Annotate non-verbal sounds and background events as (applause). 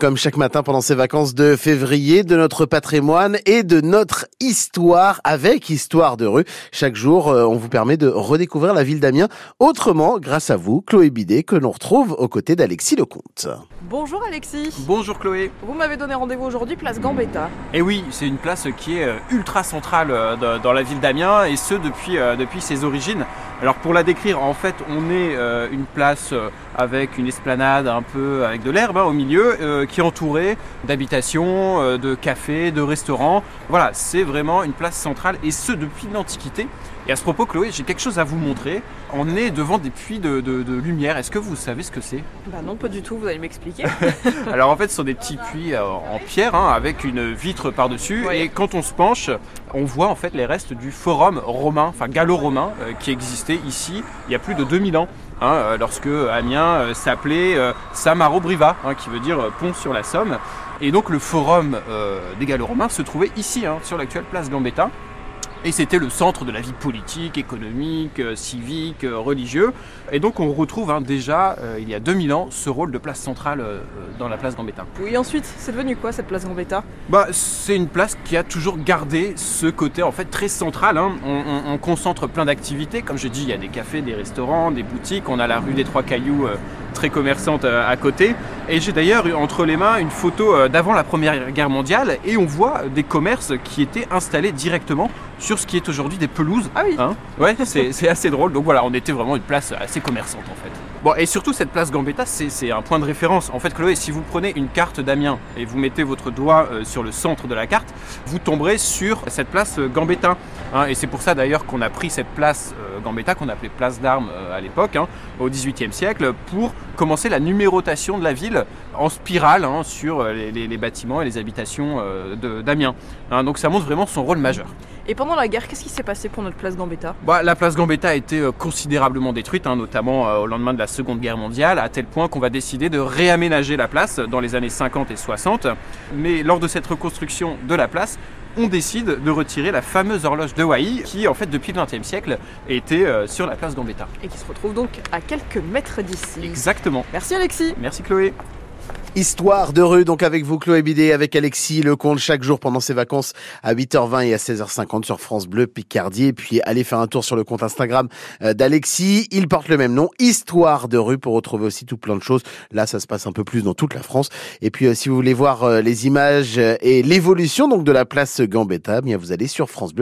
Comme chaque matin pendant ces vacances de février, de notre patrimoine et de notre histoire avec Histoire de rue. Chaque jour, euh, on vous permet de redécouvrir la ville d'Amiens autrement grâce à vous, Chloé Bidet, que l'on retrouve aux côtés d'Alexis Lecomte. Bonjour Alexis. Bonjour Chloé. Vous m'avez donné rendez-vous aujourd'hui place Gambetta. Et oui, c'est une place qui est euh, ultra centrale euh, dans la ville d'Amiens et ce depuis, depuis ses origines. Alors pour la décrire, en fait, on est une place avec une esplanade un peu avec de l'herbe hein, au milieu euh, qui est entourée d'habitations, euh, de cafés, de restaurants. Voilà, c'est vraiment une place centrale et ce depuis l'Antiquité. Et à ce propos, Chloé, j'ai quelque chose à vous montrer. On est devant des puits de, lumière. Est-ce que vous savez ce que c'est? Bah non, pas du tout. Vous allez m'expliquer. (laughs) Alors en fait, ce sont des petits puits euh, en pierre hein, avec une vitre par-dessus. Et quand on se penche, on voit en fait les restes du forum romain, enfin gallo-romain, qui existait ici il y a plus de 2000 ans. Hein, lorsque Amiens s'appelait Samaro-Briva, hein, qui veut dire pont sur la Somme. Et donc le forum des gallo-romains se trouvait ici, hein, sur l'actuelle place Gambetta. Et c'était le centre de la vie politique, économique, euh, civique, euh, religieux. Et donc on retrouve hein, déjà, euh, il y a 2000 ans, ce rôle de place centrale dans la place Gambetta. Oui, ensuite, c'est devenu quoi cette place Gambetta? Bah, C'est une place qui a toujours gardé ce côté en fait très central. Hein. On, concentre plein d'activités. Comme je dis, il y a des cafés, des restaurants, des boutiques. On a la rue des Trois Cailloux très commerçante à côté. Et j'ai d'ailleurs entre les mains une photo d'avant la Première Guerre mondiale et on voit des commerces qui étaient installés directement sur ce qui est aujourd'hui des pelouses. Ah oui. Hein ouais, c'est assez drôle. Donc voilà, on était vraiment une place assez commerçante en fait. Bon, et surtout cette place Gambetta, c'est un point de référence. En fait, Chloé, si vous prenez une carte d'Amiens et vous mettez votre doigt euh, sur le centre de la carte, vous tomberez sur cette place euh, Gambetta. Hein. et c'est pour ça d'ailleurs qu'on a pris cette place euh, Gambetta, qu'on appelait place d'armes à l'époque, hein, au XVIIIe siècle, pour commencer la numérotation de la ville en spirale hein, sur les, bâtiments et les habitations d'Amiens. donc ça montre vraiment son rôle majeur. Et pendant la guerre, qu'est-ce qui s'est passé pour notre place Gambetta? Bah, La place Gambetta a été euh, considérablement détruite, hein, notamment euh, au lendemain de la Seconde Guerre mondiale, à tel point qu'on va décider de réaménager la place dans les années 50 et 60. Mais lors de cette reconstruction de la place, on décide de retirer la fameuse horloge de Hawaï qui, en fait, depuis le XXe siècle, était euh, sur la place Gambetta. Et qui se retrouve donc à quelques mètres d'ici. Exactement. Merci Alexis. Merci Chloé. Histoire de rue, donc avec vous Chloé Bidet, avec Alexis Lecomte chaque jour pendant ses vacances à 8h20 et à 16h50 sur France Bleu Picardie. Et puis allez faire un tour sur le compte Instagram euh, d'Alexis. Il porte le même nom, Histoire de rue, pour retrouver aussi tout plein de choses. Là, ça se passe un peu plus dans toute la France. Et puis euh, si vous voulez voir euh, les images et l'évolution donc de la place Gambetta, bien vous allez sur France Bleu.